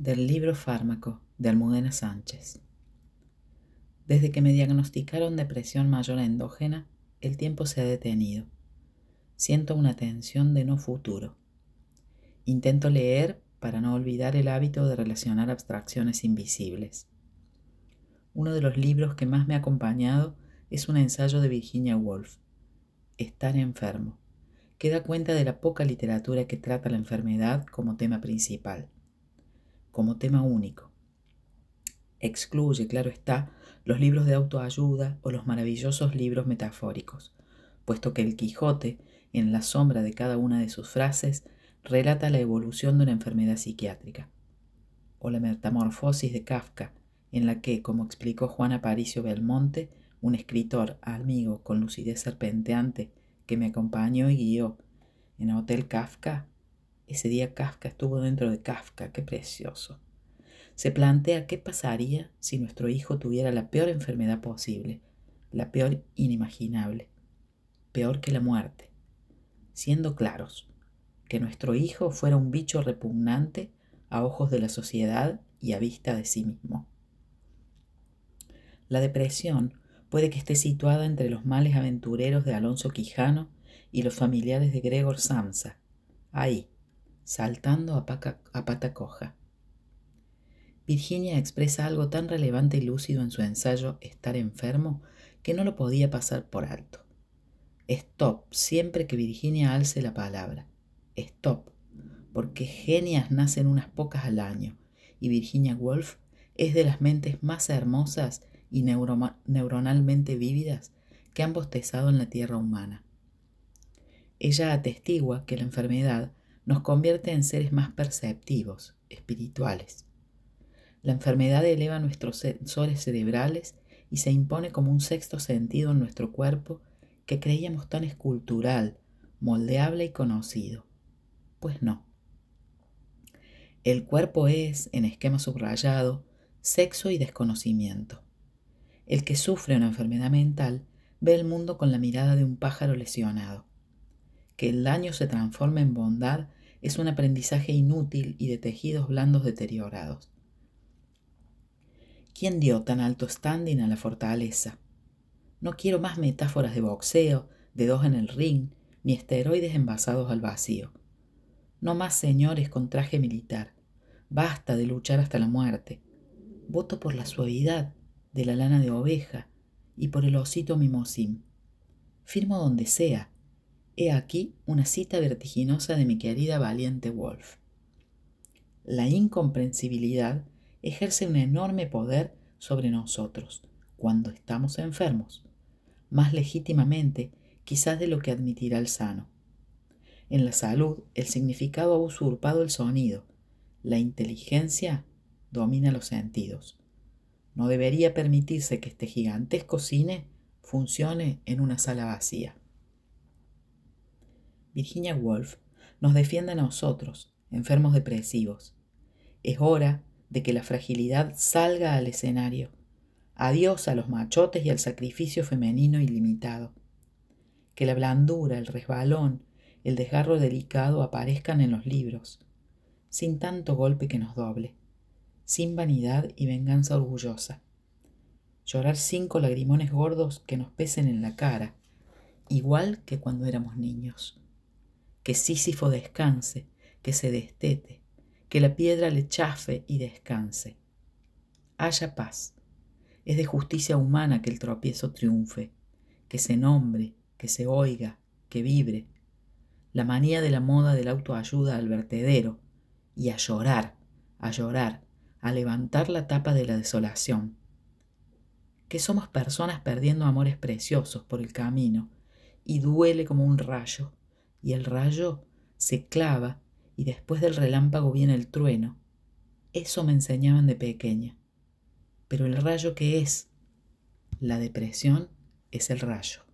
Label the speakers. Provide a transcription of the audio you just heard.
Speaker 1: Del libro Fármaco de Almudena Sánchez. Desde que me diagnosticaron depresión mayor endógena, el tiempo se ha detenido. Siento una tensión de no futuro. Intento leer para no olvidar el hábito de relacionar abstracciones invisibles. Uno de los libros que más me ha acompañado es un ensayo de Virginia Woolf, Estar enfermo, que da cuenta de la poca literatura que trata la enfermedad como tema principal como tema único. Excluye, claro está, los libros de autoayuda o los maravillosos libros metafóricos, puesto que el Quijote, en la sombra de cada una de sus frases, relata la evolución de una enfermedad psiquiátrica, o la metamorfosis de Kafka, en la que, como explicó Juan Aparicio Belmonte, un escritor amigo con lucidez serpenteante que me acompañó y guió en Hotel Kafka, ese día Kafka estuvo dentro de Kafka, qué precioso. Se plantea qué pasaría si nuestro hijo tuviera la peor enfermedad posible, la peor inimaginable, peor que la muerte. Siendo claros, que nuestro hijo fuera un bicho repugnante a ojos de la sociedad y a vista de sí mismo. La depresión puede que esté situada entre los males aventureros de Alonso Quijano y los familiares de Gregor Samsa, ahí, saltando a, pata coja. Virginia expresa algo tan relevante y lúcido en su ensayo Estar enfermo que no lo podía pasar por alto. Stop siempre que Virginia alce la palabra. Stop, porque genias nacen unas pocas al año y Virginia Woolf es de las mentes más hermosas y neuronalmente vívidas que han bostezado en la tierra humana. Ella atestigua que la enfermedad nos convierte en seres más perceptivos, espirituales. La enfermedad eleva nuestros sensores cerebrales y se impone como un sexto sentido en nuestro cuerpo que creíamos tan escultural, moldeable y conocido. Pues no. El cuerpo es, en esquema subrayado, sexo y desconocimiento. El que sufre una enfermedad mental ve el mundo con la mirada de un pájaro lesionado. Que el daño se transforme en bondad es un aprendizaje inútil y de tejidos blandos deteriorados. ¿Quién dio tan alto standing a la fortaleza? No quiero más metáforas de boxeo, de dos en el ring, ni esteroides envasados al vacío. No más señores con traje militar. Basta de luchar hasta la muerte. Voto por la suavidad de la lana de oveja y por el osito mimosín. Firmo donde sea, He aquí una cita vertiginosa de mi querida valiente Wolf. La incomprensibilidad ejerce un enorme poder sobre nosotros cuando estamos enfermos, más legítimamente quizás de lo que admitirá el sano. En la salud el significado ha usurpado el sonido, la inteligencia domina los sentidos. No debería permitirse que este gigantesco cine funcione en una sala vacía. Virginia Woolf nos defiende a nosotros, enfermos depresivos. Es hora de que la fragilidad salga al escenario. Adiós a los machotes y al sacrificio femenino ilimitado. Que la blandura, el resbalón, el desgarro delicado aparezcan en los libros, sin tanto golpe que nos doble, sin vanidad y venganza orgullosa. Llorar cinco lagrimones gordos que nos pesen en la cara, igual que cuando éramos niños que Sísifo descanse, que se destete, que la piedra le chafe y descanse. Haya paz. Es de justicia humana que el tropiezo triunfe, que se nombre, que se oiga, que vibre. La manía de la moda del autoayuda al vertedero y a llorar, a llorar, a levantar la tapa de la desolación. Que somos personas perdiendo amores preciosos por el camino y duele como un rayo y el rayo se clava y después del relámpago viene el trueno. Eso me enseñaban de pequeña. Pero el rayo que es la depresión es el rayo.